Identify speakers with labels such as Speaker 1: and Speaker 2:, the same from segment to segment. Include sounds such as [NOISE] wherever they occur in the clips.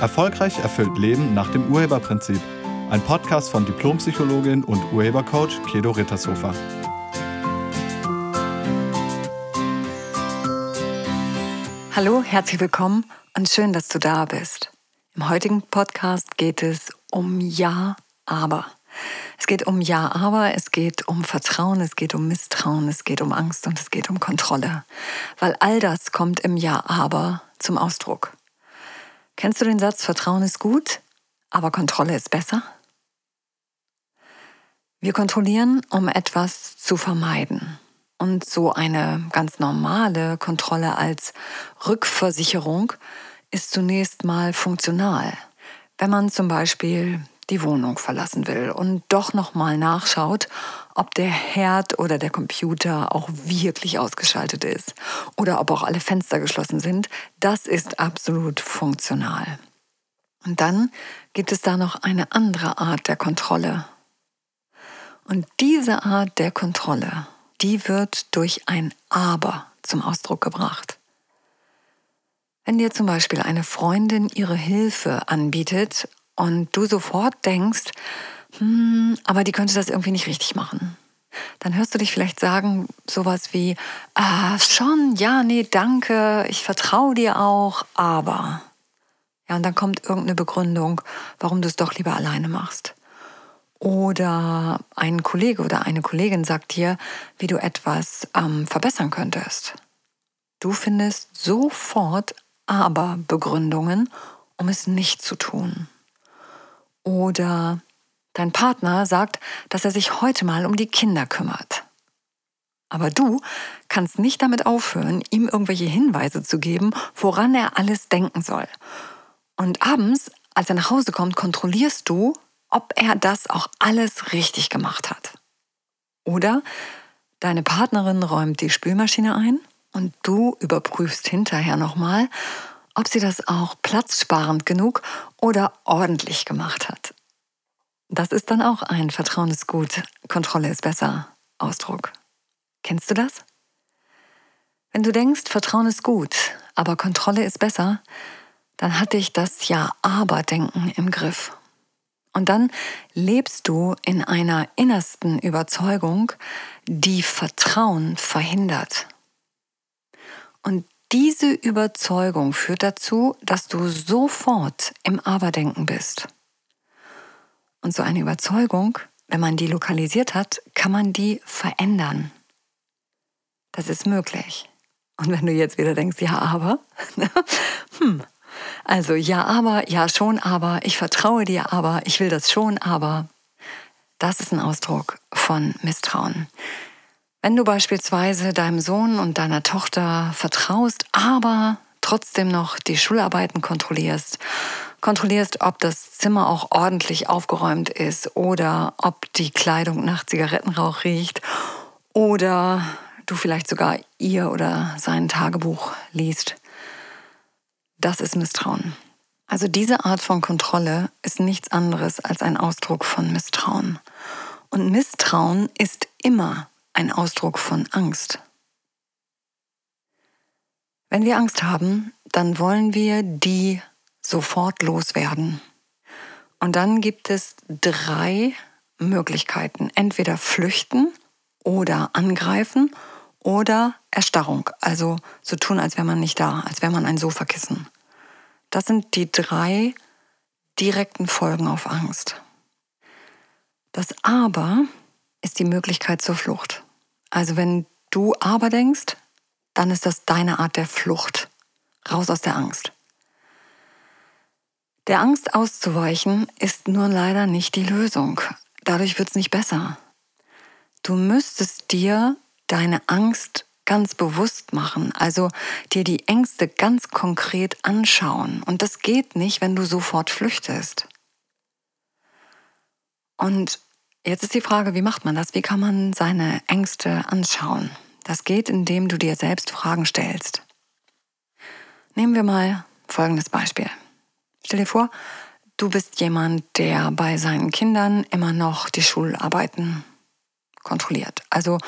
Speaker 1: Erfolgreich erfüllt Leben nach dem Urheberprinzip. Ein Podcast von Diplompsychologin und Urhebercoach Kedo Rittershofer.
Speaker 2: Hallo, herzlich willkommen und schön, dass du da bist. Im heutigen Podcast geht es um Ja, aber. Es geht um Ja, aber, es geht um Vertrauen, es geht um Misstrauen, es geht um Angst und es geht um Kontrolle. Weil all das kommt im Ja, aber zum Ausdruck. Kennst du den Satz, Vertrauen ist gut, aber Kontrolle ist besser? Wir kontrollieren, um etwas zu vermeiden. Und so eine ganz normale Kontrolle als Rückversicherung ist zunächst mal funktional. Wenn man zum Beispiel die Wohnung verlassen will und doch nochmal nachschaut, ob der Herd oder der Computer auch wirklich ausgeschaltet ist oder ob auch alle Fenster geschlossen sind, das ist absolut funktional. Und dann gibt es da noch eine andere Art der Kontrolle. Und diese Art der Kontrolle, die wird durch ein Aber zum Ausdruck gebracht. Wenn dir zum Beispiel eine Freundin ihre Hilfe anbietet und du sofort denkst, hm, aber die könnte das irgendwie nicht richtig machen. Dann hörst du dich vielleicht sagen, sowas wie, ah, schon, ja, nee, danke, ich vertraue dir auch, aber. Ja, und dann kommt irgendeine Begründung, warum du es doch lieber alleine machst. Oder ein Kollege oder eine Kollegin sagt dir, wie du etwas ähm, verbessern könntest. Du findest sofort aber Begründungen, um es nicht zu tun. Oder dein Partner sagt, dass er sich heute mal um die Kinder kümmert. Aber du kannst nicht damit aufhören, ihm irgendwelche Hinweise zu geben, woran er alles denken soll. Und abends, als er nach Hause kommt, kontrollierst du, ob er das auch alles richtig gemacht hat. Oder deine Partnerin räumt die Spülmaschine ein und du überprüfst hinterher nochmal, ob sie das auch platzsparend genug oder ordentlich gemacht hat. Das ist dann auch ein Vertrauen ist gut, Kontrolle ist besser Ausdruck. Kennst du das? Wenn du denkst, Vertrauen ist gut, aber Kontrolle ist besser, dann hat dich das Ja-Aber-Denken im Griff. Und dann lebst du in einer innersten Überzeugung, die Vertrauen verhindert. Und diese Überzeugung führt dazu, dass du sofort im Aberdenken bist. Und so eine Überzeugung, wenn man die lokalisiert hat, kann man die verändern. Das ist möglich. Und wenn du jetzt wieder denkst, ja, aber, [LAUGHS] hm, also ja, aber, ja, schon, aber, ich vertraue dir, aber, ich will das schon, aber, das ist ein Ausdruck von Misstrauen. Wenn du beispielsweise deinem Sohn und deiner Tochter vertraust, aber trotzdem noch die Schularbeiten kontrollierst, kontrollierst, ob das Zimmer auch ordentlich aufgeräumt ist oder ob die Kleidung nach Zigarettenrauch riecht oder du vielleicht sogar ihr oder sein Tagebuch liest. Das ist Misstrauen. Also diese Art von Kontrolle ist nichts anderes als ein Ausdruck von Misstrauen. Und Misstrauen ist immer ein Ausdruck von Angst. Wenn wir Angst haben, dann wollen wir die sofort loswerden. Und dann gibt es drei Möglichkeiten. Entweder flüchten oder angreifen oder Erstarrung. Also so tun, als wäre man nicht da, als wäre man ein Sofakissen. Das sind die drei direkten Folgen auf Angst. Das Aber ist die Möglichkeit zur Flucht. Also wenn du aber denkst, dann ist das deine Art der Flucht. Raus aus der Angst. Der Angst auszuweichen ist nur leider nicht die Lösung. Dadurch wird es nicht besser. Du müsstest dir deine Angst ganz bewusst machen, also dir die Ängste ganz konkret anschauen. Und das geht nicht, wenn du sofort flüchtest. Und Jetzt ist die Frage, wie macht man das? Wie kann man seine Ängste anschauen? Das geht, indem du dir selbst Fragen stellst. Nehmen wir mal folgendes Beispiel. Stell dir vor, du bist jemand, der bei seinen Kindern immer noch die Schularbeiten kontrolliert. Also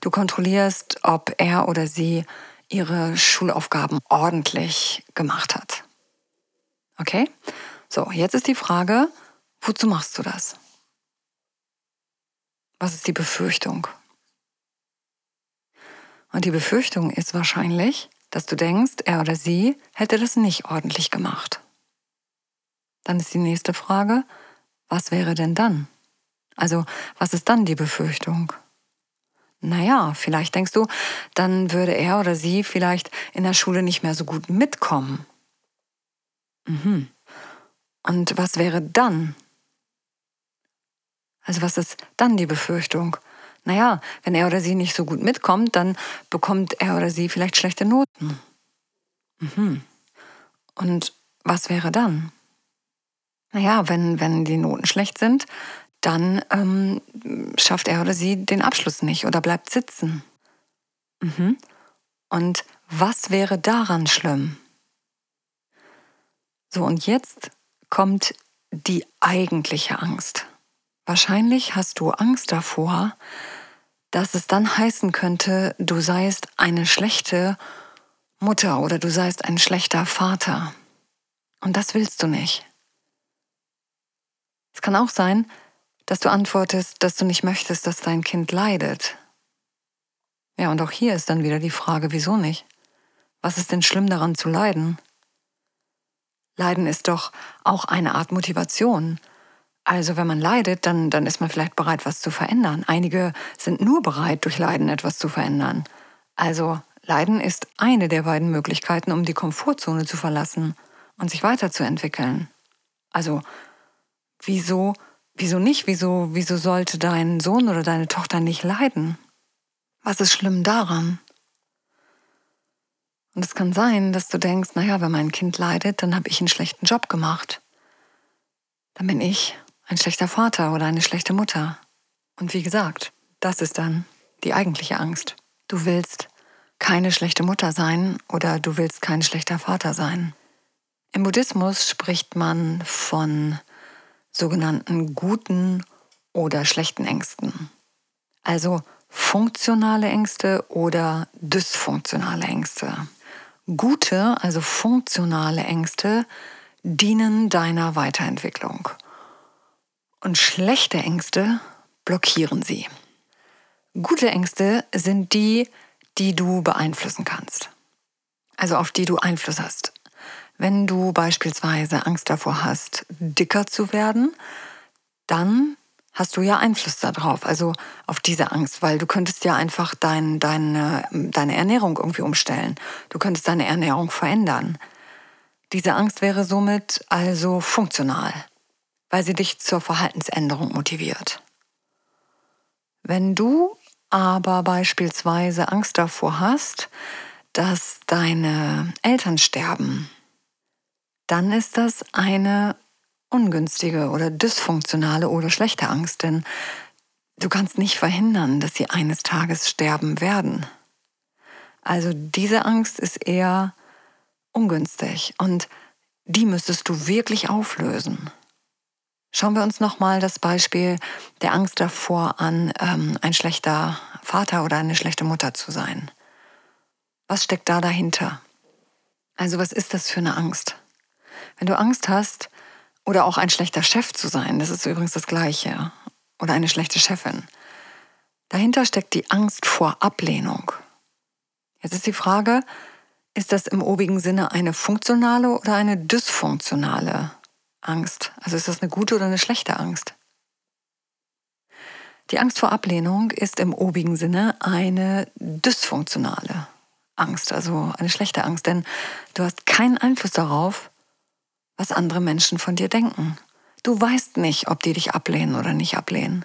Speaker 2: du kontrollierst, ob er oder sie ihre Schulaufgaben ordentlich gemacht hat. Okay? So, jetzt ist die Frage, wozu machst du das? Was ist die Befürchtung? Und die Befürchtung ist wahrscheinlich, dass du denkst, er oder sie hätte das nicht ordentlich gemacht. Dann ist die nächste Frage, was wäre denn dann? Also, was ist dann die Befürchtung? Naja, vielleicht denkst du, dann würde er oder sie vielleicht in der Schule nicht mehr so gut mitkommen. Mhm. Und was wäre dann? Also was ist dann die Befürchtung? Naja, wenn er oder sie nicht so gut mitkommt, dann bekommt er oder sie vielleicht schlechte Noten. Mhm. Und was wäre dann? Naja, wenn, wenn die Noten schlecht sind, dann ähm, schafft er oder sie den Abschluss nicht oder bleibt sitzen. Mhm. Und was wäre daran schlimm? So, und jetzt kommt die eigentliche Angst. Wahrscheinlich hast du Angst davor, dass es dann heißen könnte, du seist eine schlechte Mutter oder du seist ein schlechter Vater. Und das willst du nicht. Es kann auch sein, dass du antwortest, dass du nicht möchtest, dass dein Kind leidet. Ja, und auch hier ist dann wieder die Frage, wieso nicht? Was ist denn schlimm daran zu leiden? Leiden ist doch auch eine Art Motivation. Also wenn man leidet, dann, dann ist man vielleicht bereit, was zu verändern. Einige sind nur bereit, durch Leiden etwas zu verändern. Also Leiden ist eine der beiden Möglichkeiten, um die Komfortzone zu verlassen und sich weiterzuentwickeln. Also wieso Wieso nicht? Wieso, wieso sollte dein Sohn oder deine Tochter nicht leiden? Was ist schlimm daran? Und es kann sein, dass du denkst, naja, wenn mein Kind leidet, dann habe ich einen schlechten Job gemacht. Dann bin ich ein schlechter Vater oder eine schlechte Mutter. Und wie gesagt, das ist dann die eigentliche Angst. Du willst keine schlechte Mutter sein oder du willst kein schlechter Vater sein. Im Buddhismus spricht man von sogenannten guten oder schlechten Ängsten. Also funktionale Ängste oder dysfunktionale Ängste. Gute, also funktionale Ängste dienen deiner Weiterentwicklung. Und schlechte Ängste blockieren sie. Gute Ängste sind die, die du beeinflussen kannst. Also auf die du Einfluss hast. Wenn du beispielsweise Angst davor hast, dicker zu werden, dann hast du ja Einfluss darauf, also auf diese Angst, weil du könntest ja einfach dein, deine, deine Ernährung irgendwie umstellen. Du könntest deine Ernährung verändern. Diese Angst wäre somit also funktional, weil sie dich zur Verhaltensänderung motiviert. Wenn du aber beispielsweise Angst davor hast, dass deine Eltern sterben dann ist das eine ungünstige oder dysfunktionale oder schlechte Angst, denn du kannst nicht verhindern, dass sie eines Tages sterben werden. Also diese Angst ist eher ungünstig und die müsstest du wirklich auflösen. Schauen wir uns nochmal das Beispiel der Angst davor an, ähm, ein schlechter Vater oder eine schlechte Mutter zu sein. Was steckt da dahinter? Also was ist das für eine Angst? Wenn du Angst hast, oder auch ein schlechter Chef zu sein, das ist übrigens das Gleiche, oder eine schlechte Chefin, dahinter steckt die Angst vor Ablehnung. Jetzt ist die Frage, ist das im obigen Sinne eine funktionale oder eine dysfunktionale Angst? Also ist das eine gute oder eine schlechte Angst? Die Angst vor Ablehnung ist im obigen Sinne eine dysfunktionale Angst, also eine schlechte Angst, denn du hast keinen Einfluss darauf, was andere Menschen von dir denken. Du weißt nicht, ob die dich ablehnen oder nicht ablehnen.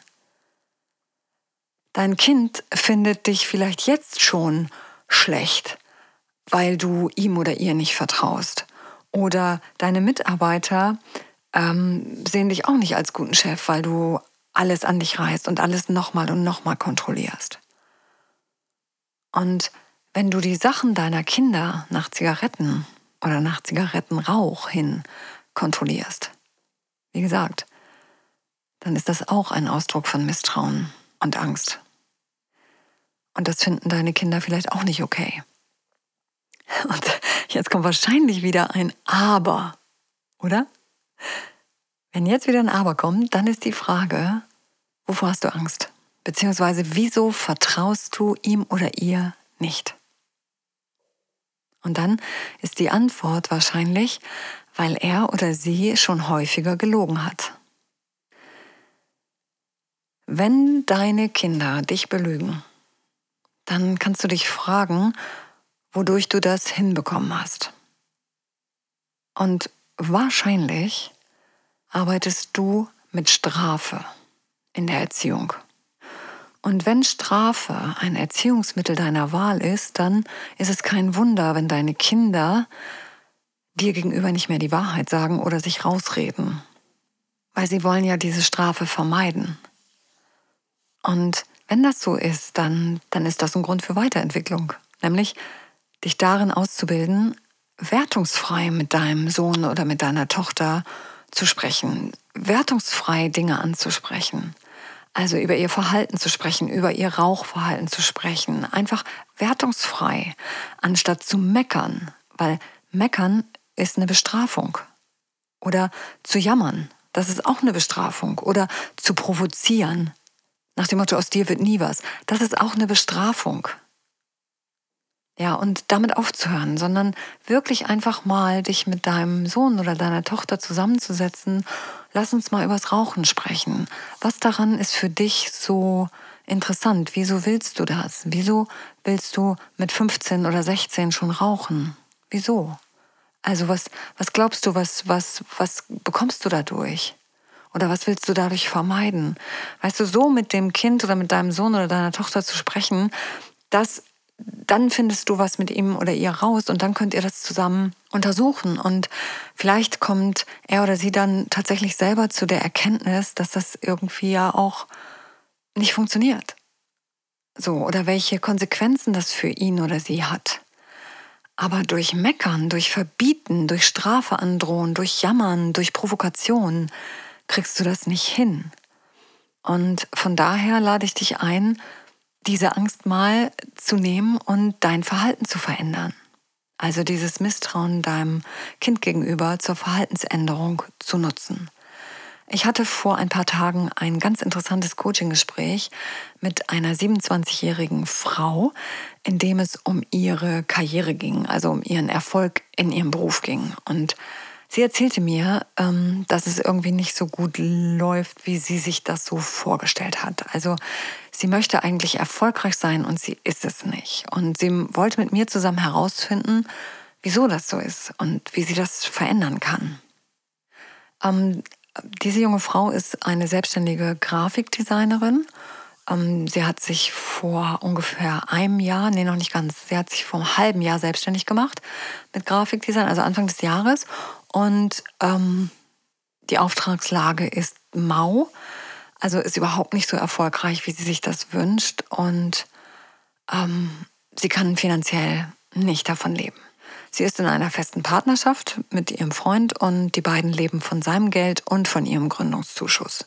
Speaker 2: Dein Kind findet dich vielleicht jetzt schon schlecht, weil du ihm oder ihr nicht vertraust. Oder deine Mitarbeiter ähm, sehen dich auch nicht als guten Chef, weil du alles an dich reißt und alles nochmal und nochmal kontrollierst. Und wenn du die Sachen deiner Kinder nach Zigaretten oder nach Zigarettenrauch hin kontrollierst. Wie gesagt, dann ist das auch ein Ausdruck von Misstrauen und Angst. Und das finden deine Kinder vielleicht auch nicht okay. [LAUGHS] Und jetzt kommt wahrscheinlich wieder ein Aber. Oder? Wenn jetzt wieder ein Aber kommt, dann ist die Frage, wovor hast du Angst? Beziehungsweise wieso vertraust du ihm oder ihr nicht? Und dann ist die Antwort wahrscheinlich, weil er oder sie schon häufiger gelogen hat. Wenn deine Kinder dich belügen, dann kannst du dich fragen, wodurch du das hinbekommen hast. Und wahrscheinlich arbeitest du mit Strafe in der Erziehung. Und wenn Strafe ein Erziehungsmittel deiner Wahl ist, dann ist es kein Wunder, wenn deine Kinder dir gegenüber nicht mehr die Wahrheit sagen oder sich rausreden. Weil sie wollen ja diese Strafe vermeiden. Und wenn das so ist, dann, dann ist das ein Grund für Weiterentwicklung. Nämlich dich darin auszubilden, wertungsfrei mit deinem Sohn oder mit deiner Tochter zu sprechen, wertungsfrei Dinge anzusprechen. Also über ihr Verhalten zu sprechen, über ihr Rauchverhalten zu sprechen. Einfach wertungsfrei, anstatt zu meckern. Weil meckern ist eine Bestrafung. Oder zu jammern, das ist auch eine Bestrafung. Oder zu provozieren, nach dem Motto, aus dir wird nie was, das ist auch eine Bestrafung. Ja, und damit aufzuhören, sondern wirklich einfach mal dich mit deinem Sohn oder deiner Tochter zusammenzusetzen. Lass uns mal übers Rauchen sprechen. Was daran ist für dich so interessant? Wieso willst du das? Wieso willst du mit 15 oder 16 schon rauchen? Wieso? Also was, was glaubst du, was, was, was bekommst du dadurch? Oder was willst du dadurch vermeiden? Weißt du, so mit dem Kind oder mit deinem Sohn oder deiner Tochter zu sprechen, das dann findest du was mit ihm oder ihr raus und dann könnt ihr das zusammen untersuchen. Und vielleicht kommt er oder sie dann tatsächlich selber zu der Erkenntnis, dass das irgendwie ja auch nicht funktioniert. So, oder welche Konsequenzen das für ihn oder sie hat. Aber durch Meckern, durch Verbieten, durch Strafe androhen, durch Jammern, durch Provokation kriegst du das nicht hin. Und von daher lade ich dich ein, diese Angst mal zu nehmen und dein Verhalten zu verändern. Also dieses Misstrauen deinem Kind gegenüber zur Verhaltensänderung zu nutzen. Ich hatte vor ein paar Tagen ein ganz interessantes Coaching-Gespräch mit einer 27-jährigen Frau, in dem es um ihre Karriere ging, also um ihren Erfolg in ihrem Beruf ging. Und Sie erzählte mir, ähm, dass es irgendwie nicht so gut läuft, wie sie sich das so vorgestellt hat. Also sie möchte eigentlich erfolgreich sein und sie ist es nicht. Und sie wollte mit mir zusammen herausfinden, wieso das so ist und wie sie das verändern kann. Ähm, diese junge Frau ist eine selbstständige Grafikdesignerin. Ähm, sie hat sich vor ungefähr einem Jahr, nee, noch nicht ganz, sie hat sich vor einem halben Jahr selbstständig gemacht mit Grafikdesign, also Anfang des Jahres. Und ähm, die Auftragslage ist mau, also ist überhaupt nicht so erfolgreich, wie sie sich das wünscht. Und ähm, sie kann finanziell nicht davon leben. Sie ist in einer festen Partnerschaft mit ihrem Freund und die beiden leben von seinem Geld und von ihrem Gründungszuschuss.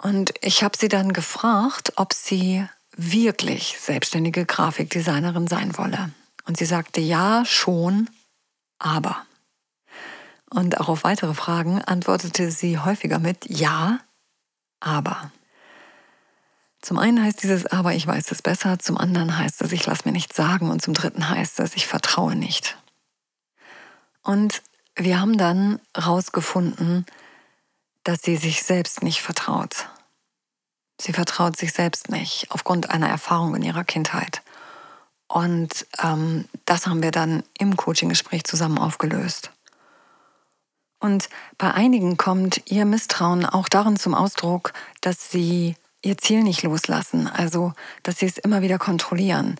Speaker 2: Und ich habe sie dann gefragt, ob sie wirklich selbstständige Grafikdesignerin sein wolle. Und sie sagte ja, schon, aber. Und auch auf weitere Fragen antwortete sie häufiger mit Ja, aber. Zum einen heißt dieses Aber, ich weiß es besser, zum anderen heißt es, ich lasse mir nichts sagen und zum dritten heißt es, ich vertraue nicht. Und wir haben dann herausgefunden, dass sie sich selbst nicht vertraut. Sie vertraut sich selbst nicht aufgrund einer Erfahrung in ihrer Kindheit. Und ähm, das haben wir dann im Coaching-Gespräch zusammen aufgelöst. Und bei einigen kommt ihr Misstrauen auch darin zum Ausdruck, dass sie ihr Ziel nicht loslassen, also dass sie es immer wieder kontrollieren.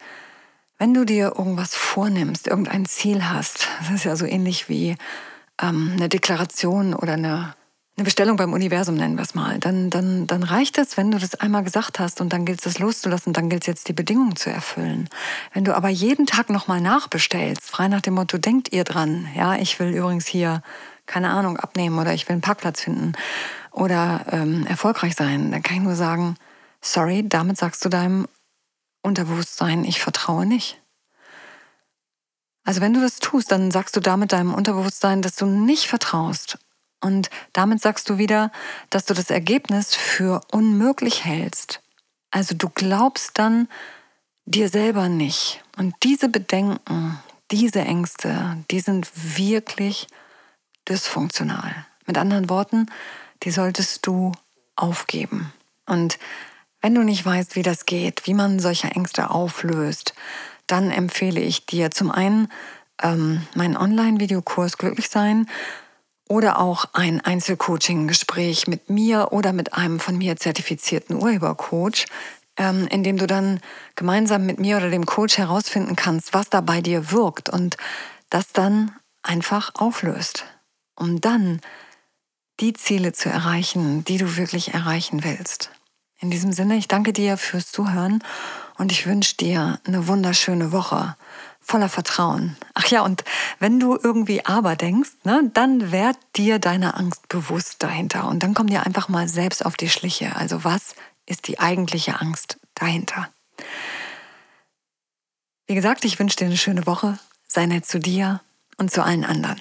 Speaker 2: Wenn du dir irgendwas vornimmst, irgendein Ziel hast, das ist ja so ähnlich wie ähm, eine Deklaration oder eine, eine Bestellung beim Universum, nennen wir es mal, dann, dann, dann reicht es, wenn du das einmal gesagt hast und dann gilt es loszulassen, dann gilt es jetzt die Bedingungen zu erfüllen. Wenn du aber jeden Tag nochmal nachbestellst, frei nach dem Motto, denkt ihr dran, ja, ich will übrigens hier keine Ahnung, abnehmen oder ich will einen Parkplatz finden oder ähm, erfolgreich sein, dann kann ich nur sagen, sorry, damit sagst du deinem Unterbewusstsein, ich vertraue nicht. Also wenn du das tust, dann sagst du damit deinem Unterbewusstsein, dass du nicht vertraust. Und damit sagst du wieder, dass du das Ergebnis für unmöglich hältst. Also du glaubst dann dir selber nicht. Und diese Bedenken, diese Ängste, die sind wirklich dysfunktional. Mit anderen Worten, die solltest du aufgeben. Und wenn du nicht weißt, wie das geht, wie man solche Ängste auflöst, dann empfehle ich dir zum einen ähm, meinen Online-Videokurs Glücklich sein oder auch ein Einzelcoaching-Gespräch mit mir oder mit einem von mir zertifizierten Urhebercoach, ähm, in dem du dann gemeinsam mit mir oder dem Coach herausfinden kannst, was da bei dir wirkt und das dann einfach auflöst, um dann die Ziele zu erreichen, die du wirklich erreichen willst. In diesem Sinne, ich danke dir fürs Zuhören und ich wünsche dir eine wunderschöne Woche voller Vertrauen. Ach ja, und wenn du irgendwie aber denkst, ne, dann werd dir deine Angst bewusst dahinter und dann komm dir einfach mal selbst auf die Schliche. Also was ist die eigentliche Angst dahinter? Wie gesagt, ich wünsche dir eine schöne Woche. Sei nett zu dir und zu allen anderen.